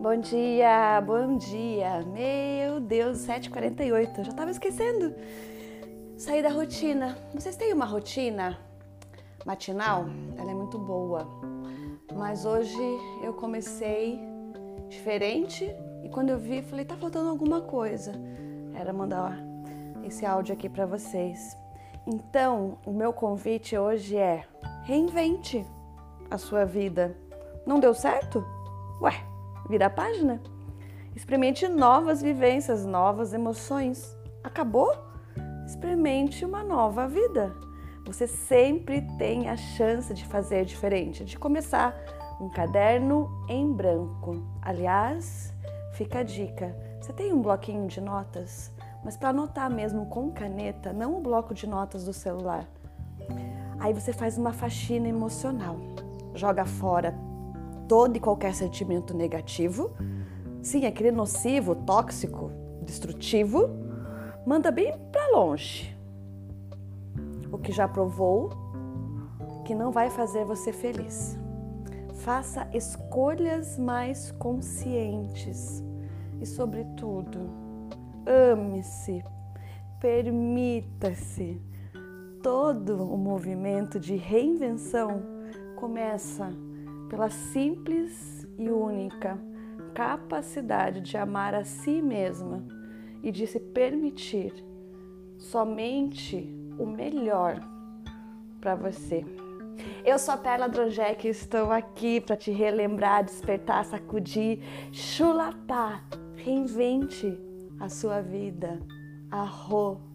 Bom dia, bom dia. Meu Deus, 7h48. Eu já tava esquecendo. Sair da rotina. Vocês têm uma rotina matinal? Ela é muito boa. Mas hoje eu comecei diferente e quando eu vi, falei, tá faltando alguma coisa. Era mandar esse áudio aqui para vocês. Então, o meu convite hoje é: reinvente a sua vida. Não deu certo? Ué, vira a página. Experimente novas vivências, novas emoções. Acabou? Experimente uma nova vida. Você sempre tem a chance de fazer diferente, de começar um caderno em branco. Aliás, fica a dica: você tem um bloquinho de notas? Mas para anotar mesmo com caneta, não o bloco de notas do celular. Aí você faz uma faxina emocional. Joga fora todo e qualquer sentimento negativo, sim, aquele nocivo, tóxico, destrutivo, manda bem para longe. O que já provou que não vai fazer você feliz. Faça escolhas mais conscientes e, sobretudo, ame-se, permita-se. Todo o movimento de reinvenção começa pela simples e única capacidade de amar a si mesma e de se permitir somente o melhor para você. Eu sou a Perla Drojek e estou aqui para te relembrar, despertar, sacudir, chulapar, reinvente a sua vida. Arro.